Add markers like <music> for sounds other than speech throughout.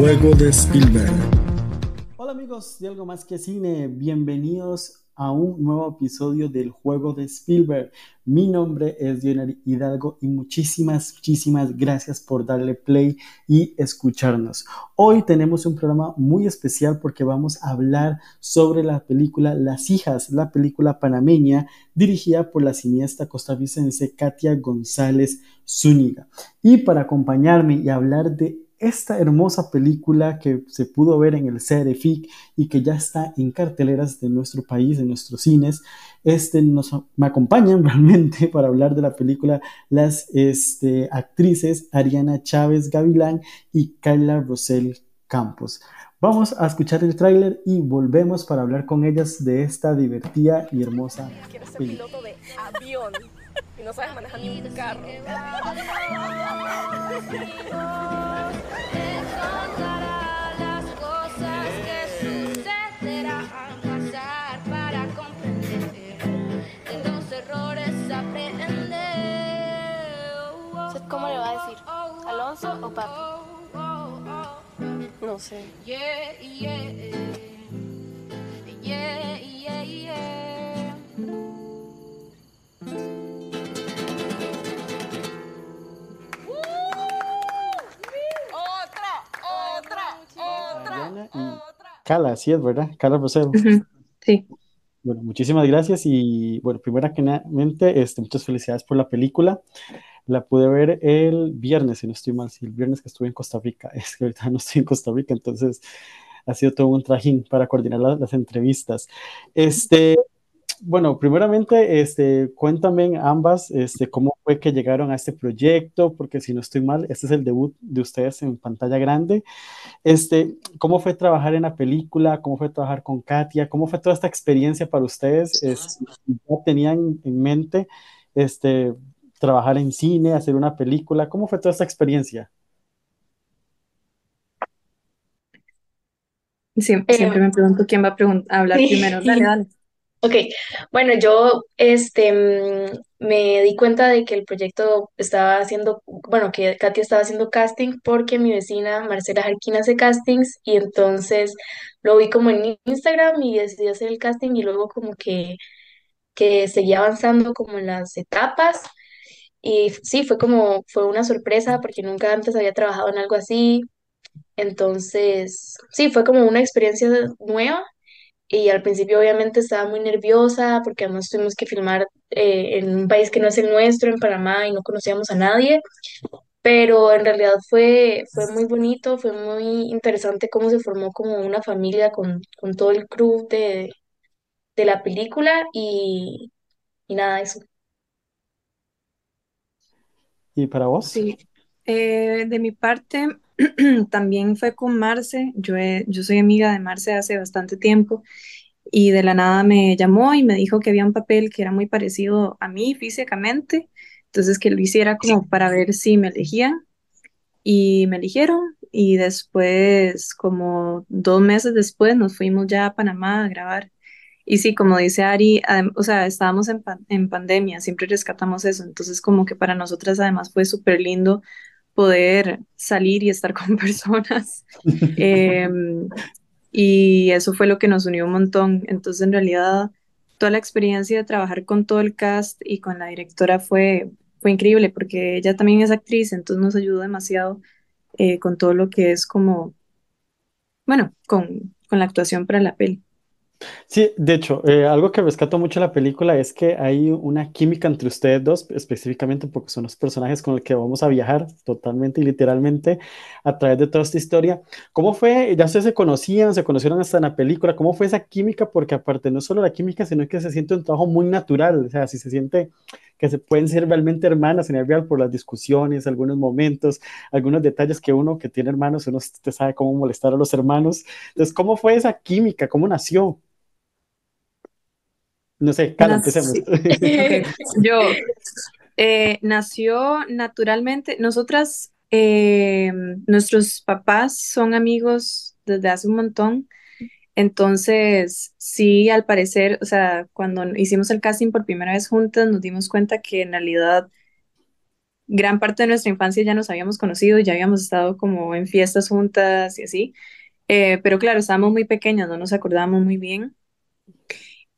juego de Spielberg. Hola amigos de Algo Más que Cine, bienvenidos a un nuevo episodio del juego de Spielberg. Mi nombre es Dioner Hidalgo y muchísimas, muchísimas gracias por darle play y escucharnos. Hoy tenemos un programa muy especial porque vamos a hablar sobre la película Las hijas, la película panameña dirigida por la cineasta costarricense Katia González Zúñiga. Y para acompañarme y hablar de esta hermosa película que se pudo ver en el CRFIC y que ya está en carteleras de nuestro país, de nuestros cines. Este, nos, me acompañan <laughs> realmente para hablar de la película las este, actrices Ariana Chávez Gavilán y Carla Rosel Campos. Vamos a escuchar el tráiler y volvemos para hablar con ellas de esta divertida y hermosa película. piloto de avión no sabes manejar ni un carro. ¿Cómo le va a decir? ¿Alonso o papi? No sé. Cala, así es, ¿verdad? Cala Rosero. Sí. Bueno, muchísimas gracias y bueno, primeramente, este, muchas felicidades por la película. La pude ver el viernes, si no estoy mal, sí, el viernes que estuve en Costa Rica. <laughs> Es que ahorita no estoy en Costa Rica, entonces ha sido todo un trajín para coordinar las entrevistas. Este, bueno, primeramente, este, cuéntame ambas, este, cómo fue que llegaron a este proyecto, porque si no estoy mal, este es el debut de ustedes en pantalla grande. Este, ¿cómo fue trabajar en la película? ¿Cómo fue trabajar con Katia? ¿Cómo fue toda esta experiencia para ustedes? Este, ¿Ya tenían en mente este, trabajar en cine, hacer una película? ¿Cómo fue toda esta experiencia? siempre eh, me pregunto quién va a, hablar primero. Dale, dale. Ok, bueno, yo este, mm, me di cuenta de que el proyecto estaba haciendo, bueno, que Katia estaba haciendo casting porque mi vecina Marcela Jarquín hace castings y entonces lo vi como en Instagram y decidí hacer el casting y luego como que, que seguía avanzando como en las etapas y sí, fue como, fue una sorpresa porque nunca antes había trabajado en algo así, entonces sí, fue como una experiencia nueva y al principio obviamente estaba muy nerviosa porque además tuvimos que filmar eh, en un país que no es el nuestro, en Panamá, y no conocíamos a nadie, pero en realidad fue, fue muy bonito, fue muy interesante cómo se formó como una familia con, con todo el crew de, de la película y, y nada, eso. ¿Y para vos? Sí, eh, de mi parte <clears throat> también fue con Marce, yo, yo soy amiga de Marce hace bastante tiempo y de la nada me llamó y me dijo que había un papel que era muy parecido a mí físicamente, entonces que lo hiciera como para ver si me elegían y me eligieron y después, como dos meses después, nos fuimos ya a Panamá a grabar. Y sí, como dice Ari, o sea, estábamos en, en pandemia, siempre rescatamos eso, entonces como que para nosotras además fue súper lindo poder salir y estar <laughs> con personas. <laughs> Em, y eso fue lo que nos unió un montón. Entonces, en realidad, toda la experiencia de trabajar con todo el cast y con la directora fue, fue increíble porque ella también es actriz, entonces nos ayudó demasiado eh, con todo lo que es como, bueno, con, con la actuación para la peli. Sí, de hecho, eh, algo que rescato mucho de la película es que hay una química entre ustedes dos, específicamente porque son los personajes con los que vamos a viajar totalmente y literalmente a través de toda esta historia. ¿Cómo fue? Ya ustedes se conocían, se conocieron hasta en la película. ¿Cómo fue esa química? Porque aparte no solo la química, sino que se siente un trabajo muy natural. O sea, si se siente que se pueden ser realmente hermanas en el real por las discusiones, algunos momentos, algunos detalles que uno que tiene hermanos, uno te sabe cómo molestar a los hermanos. Entonces, ¿cómo fue esa química? ¿Cómo nació? No sé, Carlos, empecemos. <laughs> Yo, eh, nació naturalmente, nosotras, eh, nuestros papás son amigos desde hace un montón, entonces sí, al parecer, o sea, cuando hicimos el casting por primera vez juntas, nos dimos cuenta que en realidad gran parte de nuestra infancia ya nos habíamos conocido, ya habíamos estado como en fiestas juntas y así, eh, pero claro, estábamos muy pequeños, no nos acordábamos muy bien.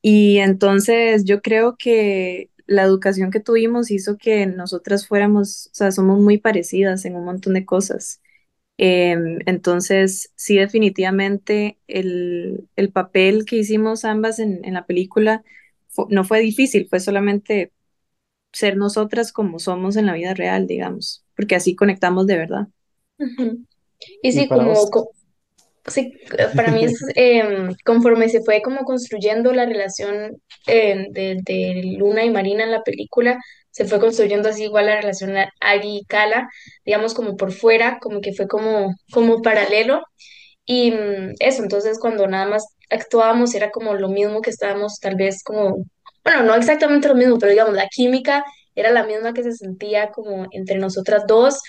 Y entonces yo creo que la educación que tuvimos hizo que nosotras fuéramos, o sea, somos muy parecidas en un montón de cosas. Em, entonces, sí, definitivamente el, el, papel que hicimos ambas en, en la película no fue difícil, fue solamente ser nosotras como somos en la vida real, digamos, porque así conectamos de verdad. Y sí, como, sí, para mí es em, conforme se fue como construyendo la relación em, de, de, Luna y Marina en la película, se fue construyendo así igual la relación Agui y Kala, digamos como por fuera, como que fue como, como paralelo. Y mm, eso, entonces cuando nada más actuábamos era como lo mismo que estábamos tal vez como, bueno, no exactamente lo mismo, pero digamos, la química era la misma que se sentía como entre nosotras dos.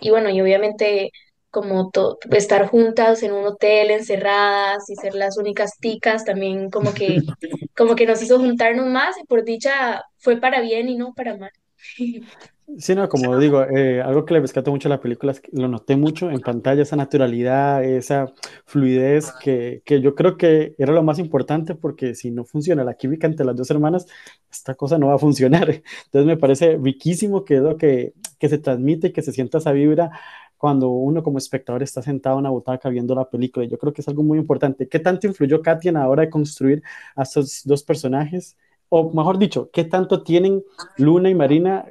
Y bueno, y obviamente como estar juntas en un hotel, encerradas y ser las únicas ticas, también como que, <laughs> como que nos hizo juntarnos más y por dicha fue para bien y no para mal. <laughs> Sí, no, como digo, eh, algo que le rescato mucho a la película es que lo noté mucho en pantalla, esa naturalidad, esa fluidez que, que, yo creo que era lo más importante porque si no funciona la química entre las dos hermanas, esta cosa no va a funcionar. <laughs> Entonces me parece riquísimo que es lo que, que se transmite, que se sienta esa vibra cuando uno como espectador está sentado en una butaca viendo la película. Yo creo que es algo muy importante. ¿Qué tanto influyó Katia en la hora de construir a estos dos personajes? O mejor dicho, ¿qué tanto tienen Luna y Marina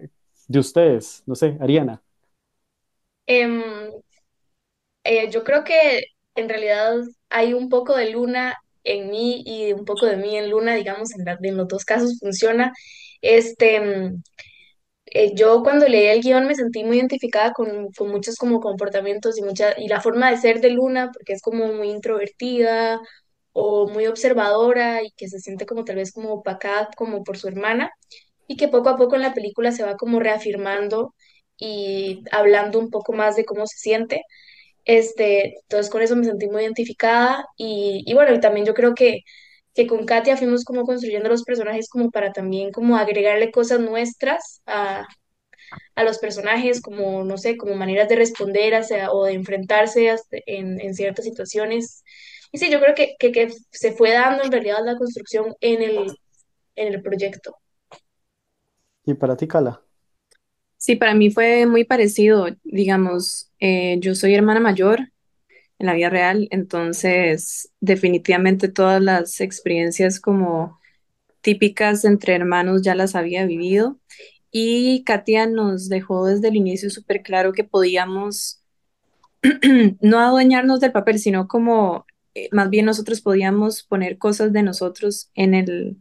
de ustedes? No sé, Ariana. Em, eh, yo creo que en realidad hay un poco de Luna en mí y un poco de mí en Luna, digamos, en, en los dos casos funciona. Este, em, eh, yo cuando leí el guion me sentí muy identificada con, con, muchos como comportamientos y, mucha, y la forma de ser de Luna, porque es como muy introvertida o muy observadora y que se siente como tal vez como opacada como por su hermana y que poco a poco en la película se va como reafirmando y hablando un poco más de cómo se siente. Este, entonces con eso me sentí muy identificada y, y bueno, y también yo creo que, que con Katia fuimos como construyendo los personajes como para también como agregarle cosas nuestras a, a los personajes, como, no sé, como maneras de responder hacia, o de enfrentarse en, en, ciertas situaciones. Y sí, yo creo que, que, que se fue dando en realidad la construcción en el, en el proyecto. ¿Y para ti, Cala? Sí, para mí fue muy parecido. Digamos, eh, yo soy hermana mayor en la vida real, entonces definitivamente todas las experiencias como típicas entre hermanos ya las había vivido. Y Katia nos dejó desde el inicio súper claro que podíamos <clears throat> no adueñarnos del papel, sino como eh, más bien nosotros podíamos poner cosas de nosotros en el,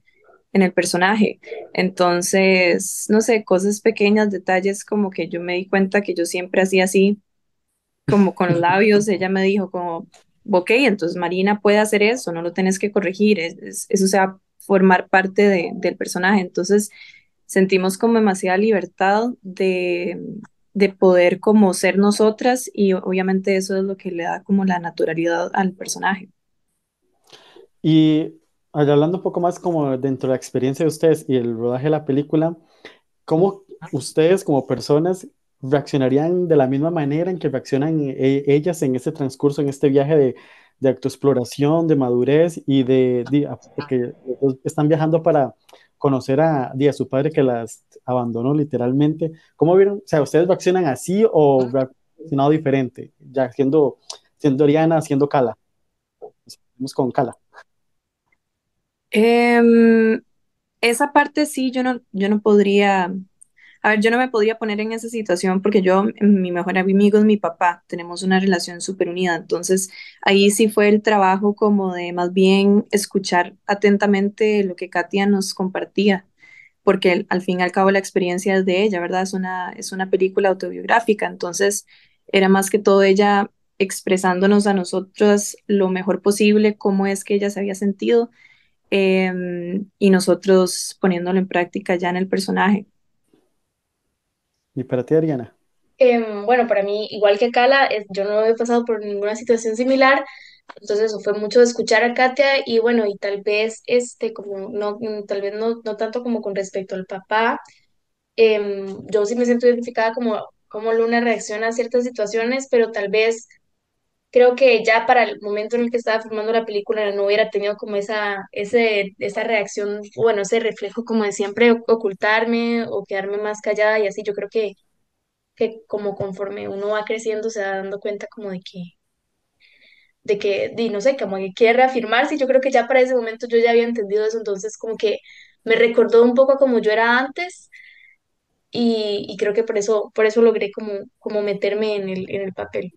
en el personaje. Entonces, no sé, cosas pequeñas, detalles como que yo me di cuenta que yo siempre hacía así, como con los labios, ella me dijo como, ok, entonces Marina puede hacer eso, no lo tienes que corregir, es, eso se va a formar parte de, del personaje. Entonces, sentimos como demasiada libertad de, de poder como ser nosotras y obviamente eso es lo que le da como la naturalidad al personaje. Y hablando un poco más como dentro de la experiencia de ustedes y el rodaje de la película, ¿cómo ustedes como personas reaccionarían de la misma manera en que reaccionan e, ellas en este transcurso, en este viaje de, de autoexploración, de madurez y de, porque están viajando para conocer a, a, su padre que las abandonó literalmente. ¿Cómo vieron? O sea, ¿ustedes reaccionan así o reaccionado diferente? Ya siendo, siendo Oriana, siendo Cala. Vamos con Cala. Em, esa parte sí, yo no, yo no podría, a ver, yo no me podría poner en esa situación porque yo, mi mejor amigo es mi papá, tenemos una relación súper unida, entonces ahí sí fue el trabajo como de más bien escuchar atentamente lo que Katia nos compartía, porque al fin y al cabo la experiencia es de ella, ¿verdad? Es una, es una película autobiográfica, entonces era más que todo ella expresándonos a nosotros lo mejor posible, cómo es que ella se había sentido Em, y nosotros poniéndolo en práctica ya en el personaje. ¿Y para ti, Ariana? Em, bueno, para mí, igual que Kala, yo no he pasado por ninguna situación similar, entonces fue mucho escuchar a Katia y bueno, y tal vez, este, como, no, tal vez no, no tanto como con respecto al papá, em, yo sí me siento identificada como, como Luna reacciona a ciertas situaciones, pero tal vez creo que ya para el momento en el que estaba filmando la película no hubiera tenido como esa, ese, esa reacción, bueno, ese reflejo como de siempre ocultarme o quedarme más callada y así. Yo creo que, que como conforme uno va creciendo se va dando cuenta como de que, de que, di, no sé, como que quiere reafirmarse y yo creo que ya para ese momento yo ya había entendido eso, entonces como que me recordó un poco a como yo era antes y, y creo que por eso, por eso logré como, como meterme en el, en el papel.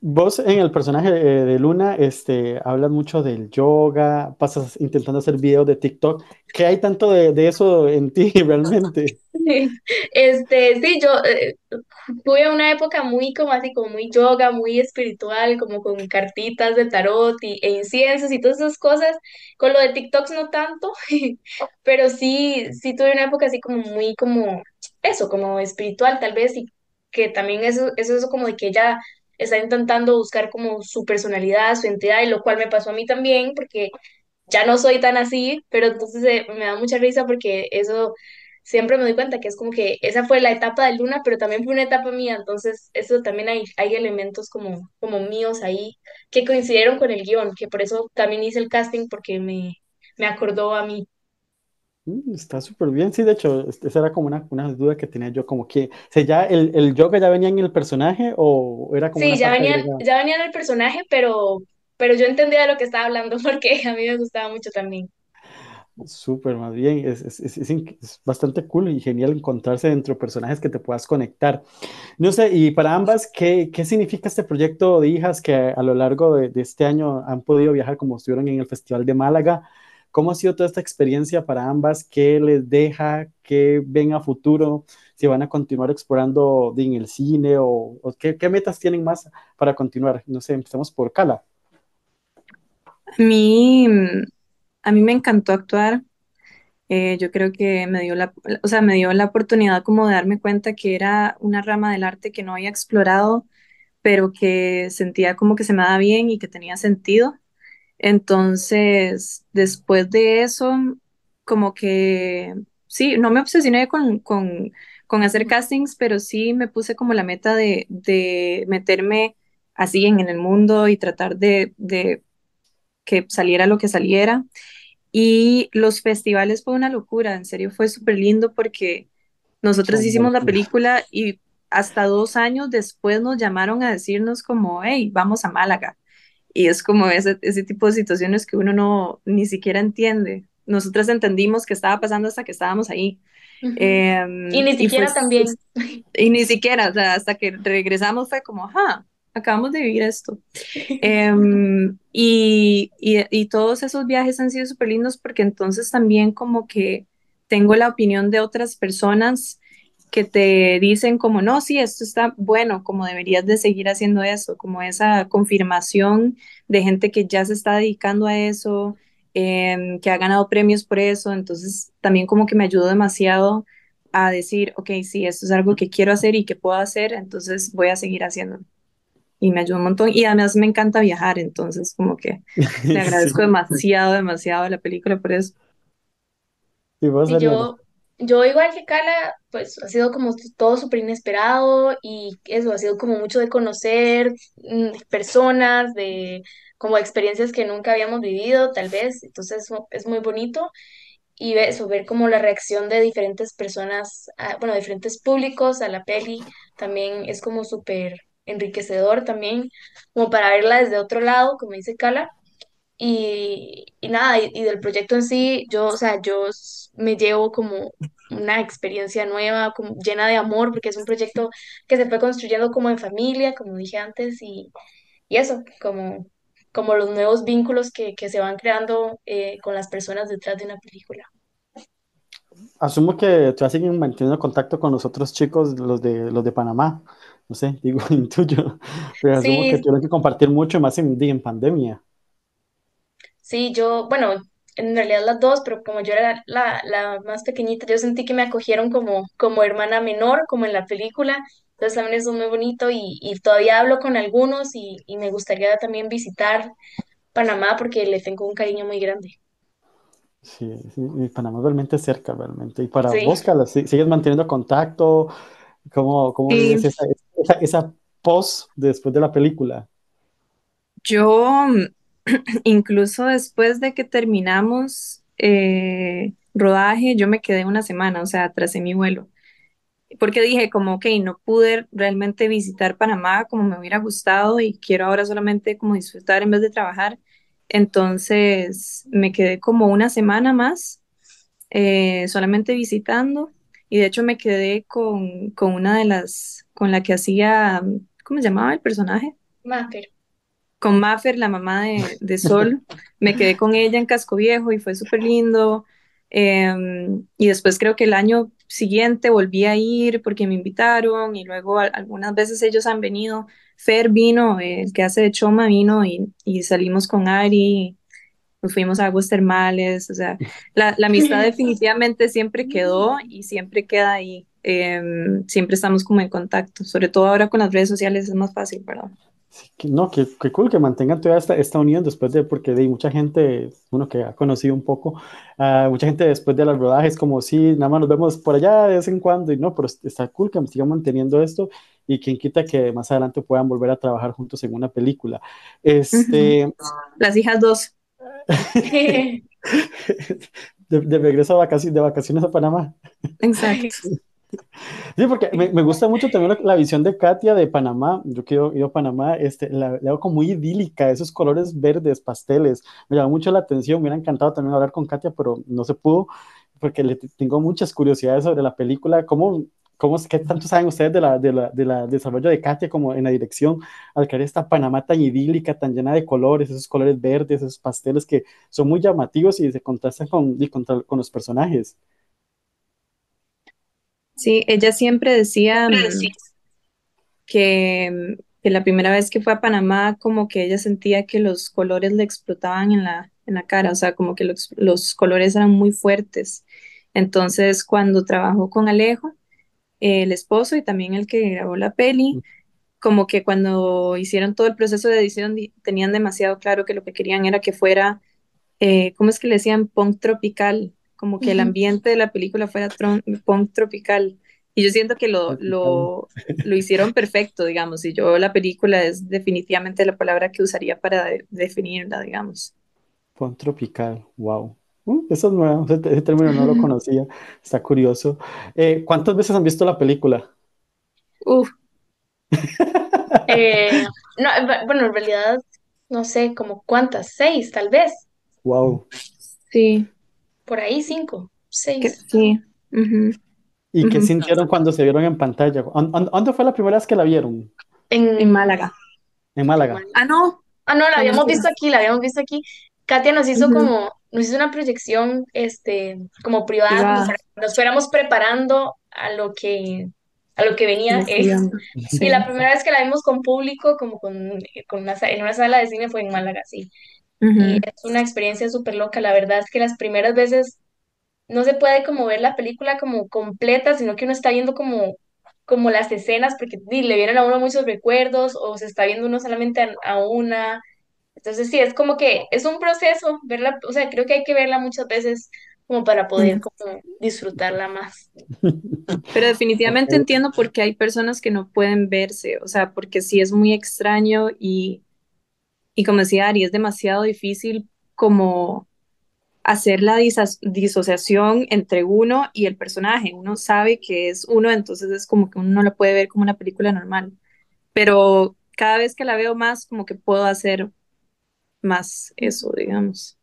Vos en el personaje eh, de Luna, este, hablas mucho del yoga, pasas intentando hacer videos de TikTok. ¿Qué hay tanto de, de eso en ti <laughs> realmente? <laughs> Este, sí, yo eh, tuve una época muy como así, como muy yoga, muy espiritual, como con cartitas de tarot y, e inciensos y todas esas cosas. Con lo de TikToks no tanto, <laughs> pero sí, sí tuve una época así como muy como eso, como espiritual tal vez, y que también eso, eso es como de que ella está intentando buscar como su personalidad, su entidad, y lo cual me pasó a mí también, porque ya no soy tan así, pero entonces eh, me da mucha risa porque eso siempre me doy cuenta que es como que esa fue la etapa de Luna, pero también fue una etapa mía, entonces eso también hay, hay elementos como, como míos ahí que coincidieron con el guion, que por eso también hice el casting porque me, me acordó a mí. Mm, Está súper bien, sí, de hecho, este- esa era como una, una duda que tenía yo, como que, o sea, ya el, el yoga ya venía en el personaje o era como Sí, ya agregada. ya venían el personaje, pero, pero yo entendía de lo que estaba hablando <laughs> porque a mí me gustaba mucho también. Súper, más bien, es, es, es, es bastante cool y genial encontrarse dentro de personajes que te puedas conectar. No sé, y para ambas, ¿qué, qué significa este proyecto de hijas que a lo largo de, de este año han podido viajar como estuvieron en el Festival de Málaga? ¿Cómo ha sido toda esta experiencia para ambas? ¿Qué les deja? ¿Qué ven a futuro? Si van a continuar explorando en el cine o, o qué, metas tienen más para continuar. No sé, empecemos por Cala. A mí, a mí me encantó actuar. Eh, yo creo que me dio la, o sea, me dio la oportunidad como de darme cuenta que era una rama del arte que no había explorado, pero que sentía como que se me daba bien y que tenía sentido. Entonces, después de eso, como que sí, no me obsesioné con, con, con hacer castings, pero sí me puse como la meta de, de meterme así en, en el mundo y tratar de, de que saliera lo que saliera. Y los festivales fue una locura, en serio fue súper lindo porque nosotros Son hicimos la película y hasta dos años después nos llamaron a decirnos como, hey, vamos a Málaga. Y es como ese, ese tipo de situaciones que uno no ni siquiera entiende. Nosotros entendimos que estaba pasando hasta que estábamos ahí. Ujú. Y Eh, ni y fue, siquiera también. y ni siquiera, o sea, hasta que regresamos fue como, ajá, acabamos de vivir esto. Em, <laughs> y, y, y todos esos viajes han sido súper lindos porque entonces también como que tengo la opinión de otras personas que te dicen como, no, sí, esto está bueno, como deberías de seguir haciendo eso, como esa confirmación de gente que ya se está dedicando a eso, em, que ha ganado premios por eso, entonces también como que me ayudó demasiado a decir, ok, sí, esto es algo que quiero hacer y que puedo hacer, entonces voy a seguir haciéndolo y me ayudó un montón. Y además me encanta viajar, entonces como que <laughs> le agradezco Sí, demasiado, demasiado a la película por eso. y vos, Y yo, yo igual que Cala, pues ha sido como todo súper inesperado y eso, ha sido como mucho de conocer mm, personas, de como experiencias que nunca habíamos vivido, tal vez, entonces es muy bonito y eso, ver como la reacción de diferentes personas, a- bueno, diferentes públicos a la peli, también es como súper enriquecedor también, como para verla desde otro lado, como dice Cala. Y, y nada, y, y del proyecto en sí, yo, o sea, yo me llevo como una experiencia nueva, como llena de amor, porque es un proyecto que se fue construyendo como en familia, como dije antes, y, y eso, como, como los nuevos vínculos que, que se van creando eh, con las personas detrás de una película. Asumo que te siguen manteniendo contacto con los otros chicos, los de, los de Panamá. No sé, <laughs> digo, intuyo. Pero asumo que tuvieron que compartir mucho más en, en pandemia. Sí, yo, bueno, en realidad las dos, pero como yo era la, la más pequeñita, yo sentí que me acogieron como, como hermana menor, como en la película. Entonces también eso es muy bonito y, y todavía hablo con algunos y, y me gustaría también visitar Panamá porque le tengo un cariño muy grande. Sí, sí, y Panamá es realmente cerca, realmente. Y para Sí. vos, Carla, ¿sí- ¿sigues manteniendo contacto? ¿Cómo, cómo Sí, vives esa, esa, esa post después de la película? yo <clears throat> incluso después de que terminamos eh, rodaje, yo me quedé una semana, o sea, atrasé mi vuelo. porque dije como, ok, no pude realmente visitar Panamá como me hubiera gustado y quiero ahora solamente como disfrutar en vez de trabajar. Entonces me quedé como una semana más eh, solamente visitando y de hecho me quedé con, con una de las, con la que hacía, ¿cómo se llamaba el personaje? Mapper. Con Mafer, la mamá de, de Sol, me quedé con ella en Casco Viejo y fue súper lindo. Eh, y después creo que el año siguiente volví a ir porque me invitaron y luego a, algunas veces ellos han venido. Fer vino, eh, el que hace de Choma vino y, y salimos con Ari, nos fuimos a aguas termales, o sea, la, la amistad <laughs> definitivamente siempre quedó y siempre queda ahí. Eh, siempre estamos como en contacto, sobre todo ahora con las redes sociales es más fácil, ¿verdad? Sí, que- no, qué, qué cool que mantengan toda esta, esta unión después de, porque de mucha gente, uno que ha conocido un poco, ah, mucha gente después de los rodajes, como sí, nada más nos vemos por allá de vez en cuando, y no, pero está cool que sigan manteniendo esto y quien quita que más adelante puedan volver a trabajar juntos en una película. Este, Las hijas dos. <laughs> <laughs> de, de regreso a vacaciones, de vacaciones a Panamá. Exacto. <laughs> Sí, porque me, me gusta mucho también la, visión de Katia de Panamá. Yo que he ido a Panamá, este, la, la veo como muy idílica, esos colores verdes, pasteles. Me llamó mucho la atención. Me hubiera encantado también hablar con Katia, pero no se pudo, porque le tengo muchas curiosidades sobre la película. ¿Cómo, cómo, ¿Qué tanto saben ustedes de la, de la, de la desarrollo de Katia como en la dirección al crear esta Panamá tan idílica, tan llena de colores, esos colores verdes, esos pasteles que son muy llamativos y se contrastan con, y con los personajes? Sí, ella siempre decía mm, que, mm, que la primera vez que fue a Panamá, como que ella sentía que los colores le explotaban en la, en la cara, o sea, como que los, los colores eran muy fuertes. Entonces, cuando trabajó con Alejo, eh, el esposo y también el que grabó la peli, como que cuando hicieron todo el proceso de edición, di- tenían demasiado claro que lo que querían era que fuera eh, ¿cómo es que le decían? Punk tropical, como que el ambiente de la película fuera tron- punk tropical. Y yo siento que lo, lo, lo hicieron perfecto, digamos, y yo la película es definitivamente la palabra que usaría para de- definirla, digamos. Pon tropical, wow. Uh, eso es nuevo, ese, ese término no lo conocía, está curioso. Eh, ¿cuántas veces han visto la película? Uf, <laughs> Eh, no, bu- bueno, en realidad, no sé, como cuántas, seis, tal vez, Wow. sí, por ahí cinco, que, seis. sí. ¿Y qué sintieron cuando se vieron en pantalla? ¿Dó- dó- ¿Dónde fue la primera vez que la vieron? En En, Málaga. En Málaga. Ah, no, Ah, no, la habíamos visto aquí, la habíamos visto aquí. Katia nos hizo como, nos hizo una proyección, este, como privada, que nos fuéramos preparando a lo que, a lo que venía. eh. <laughs> Y la primera vez que la vimos con público, como con, con una, en una sala de cine, fue en Málaga, sí. Y Ujú, es una experiencia súper loca. La verdad es que las primeras veces no se puede como ver la película como completa, sino que uno está viendo como, como las escenas, porque di, le vienen a uno muchos recuerdos, o se está viendo uno solamente a, a una. Entonces sí, es como que es un proceso verla, o sea, creo que hay que verla muchas veces como para poder como disfrutarla más. <laughs> Pero definitivamente entiendo por qué hay personas que no pueden verse, o sea, porque sí es muy extraño y, y como decía Ari, es demasiado difícil como hacer la disociación entre uno y el personaje. Uno sabe que es uno, entonces es como que uno no la puede ver como una película normal. Pero cada vez que la veo más, como que puedo hacer más eso, digamos.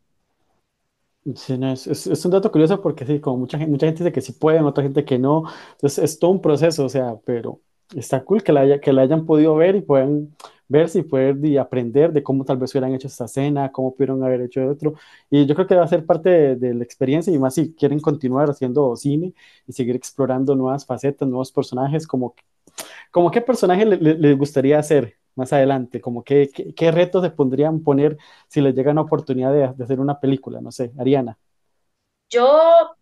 Sí, no, es, es- es un dato curioso porque sí, como mucha gente, mucha gente dice que sí pueden, otra gente que no. Entonces es todo un proceso, o sea, pero está cool que la, haya- que la hayan podido ver y puedan verse y poder y aprender de cómo tal vez hubieran hecho esta escena, cómo pudieron haber hecho otro. Y yo creo que va a ser parte de, de la experiencia y más si quieren continuar haciendo cine y seguir explorando nuevas facetas, nuevos personajes, como, como qué personaje le- le- les gustaría hacer más adelante, como qué, qué, qué retos se pondrían poner si les llega una oportunidad de, de hacer una película, no sé, Ariana. Yo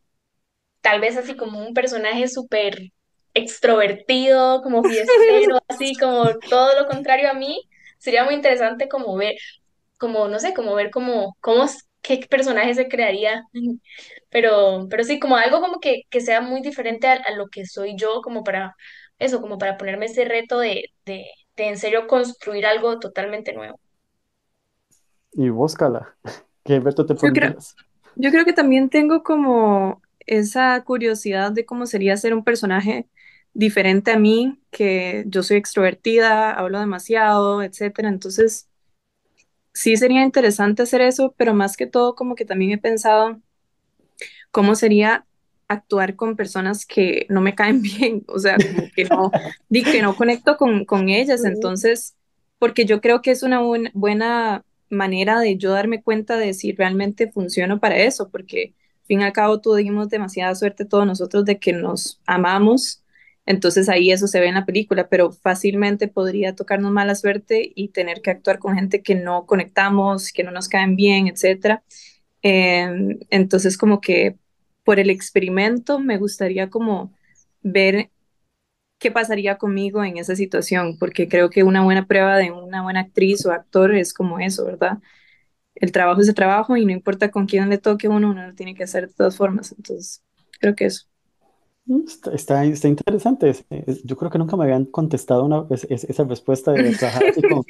tal vez así como un personaje súper extrovertido, como fiestero, <laughs> así como todo lo contrario a mí, sería muy interesante como ver, como no sé, como ver cómo, cómo, qué personaje se crearía. Pero, pero sí, como algo como que, que sea muy diferente a, a lo que soy yo, como para eso, como para ponerme ese reto de, de, de en serio construir algo totalmente nuevo. Y vos, Cala, <laughs> ¿qué reto te Yo creo, yo creo que también tengo como esa curiosidad de cómo sería ser un personaje diferente a mí, que yo soy extrovertida, hablo demasiado, etcétera. Entonces, sí sería interesante hacer eso, pero más que todo como que también he pensado cómo sería actuar con personas que no me caen <laughs> bien, o sea, como que no, di que no conecto con, con ellas, entonces, porque yo creo que es una buen- buena manera de yo darme cuenta de si realmente funciono para eso, porque al fin y al cabo tuvimos demasiada suerte todos nosotros de que nos amamos, entonces ahí eso se ve en la película, pero fácilmente podría tocarnos mala suerte y tener que actuar con gente que no conectamos, que no nos caen bien, etcétera. Em, entonces, como que por el experimento me gustaría como ver qué pasaría conmigo en esa situación, porque creo que una buena prueba de una buena actriz o actor es como eso, ¿verdad? El trabajo es el trabajo y no importa con quién le toque uno, uno lo tiene que hacer de todas formas. Entonces, creo que eso. Mm, Está, está, está interesante. Es- es- yo creo que nunca me habían contestado una, es- es- esa respuesta de <laughs> trabajar así con,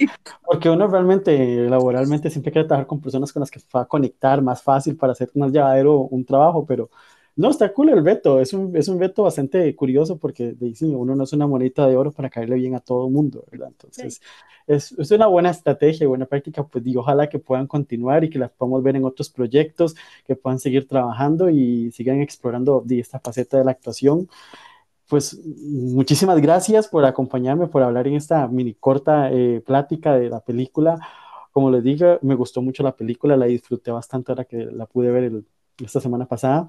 porque uno realmente laboralmente siempre quiere trabajar con personas con las que va a conectar más fácil para hacer más llevadero un trabajo, pero no, está cool el reto. Es un, es un reto bastante curioso porque sí, uno no es una monedita de oro para caerle bien a todo el mundo, ¿verdad? Sí. Entonces, es, es una buena estrategia, buena práctica, pues y ojalá que puedan continuar y que las podamos ver en otros proyectos, que puedan seguir trabajando y sigan explorando esta faceta de la actuación. Pues muchísimas gracias por acompañarme, por hablar en esta mini corta eh, plática de la película. Como les dije, me gustó mucho la película, la disfruté bastante ahora que la pude ver el- esta semana pasada.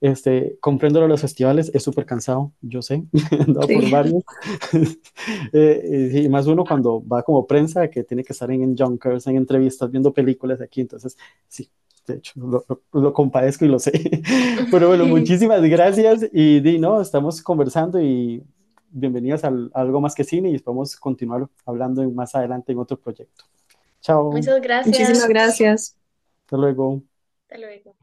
Este, comprendo lo de los festivales, es súper cansado, yo sé, <laughs> he andado por Sí. varios. <laughs> Eh, y más uno cuando va como prensa, que tiene que estar en, en junkers, en entrevistas, viendo películas aquí, entonces sí, de hecho, lo, lo- lo compadezco y lo sé. <laughs> Pero bueno, muchísimas gracias y di, no, estamos conversando y bienvenidos al- a algo más que cine y podemos continuar hablando en- más adelante en otro proyecto. Chao, Muchas gracias. Muchísimas gracias. hasta luego. Hasta luego.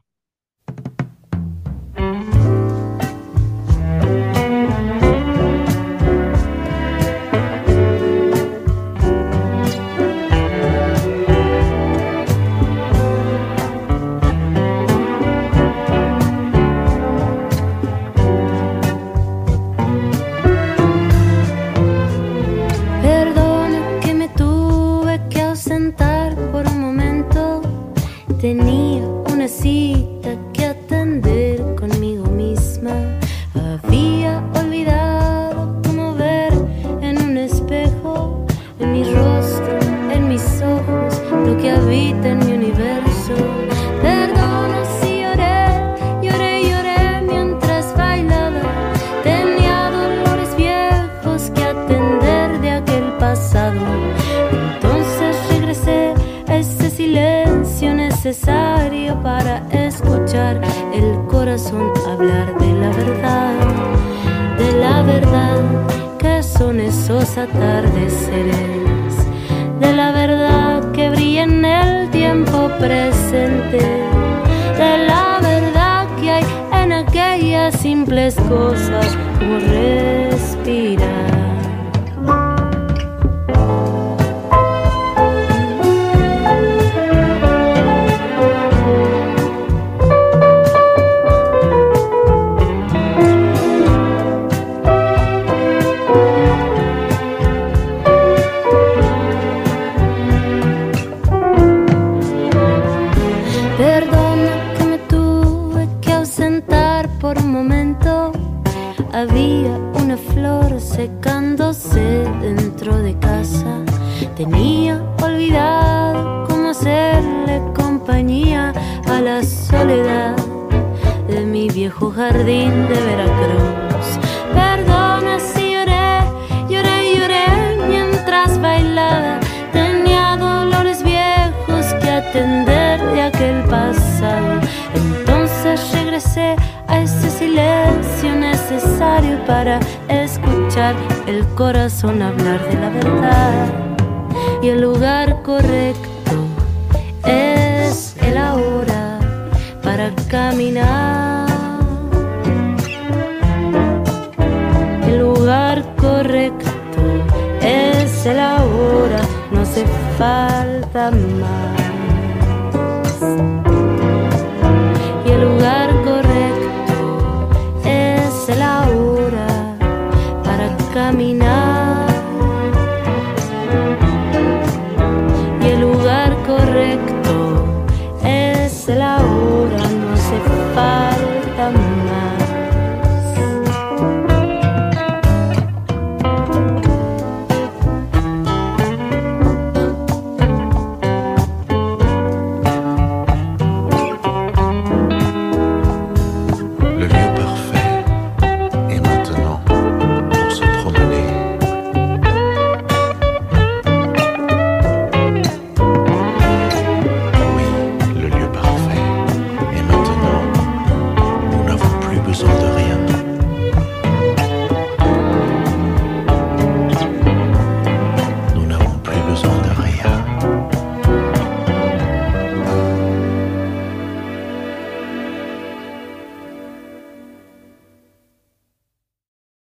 corazón hablar de la verdad y el lugar correcto es el ahora para caminar. El lugar correcto es el ahora, no hace falta más. I'm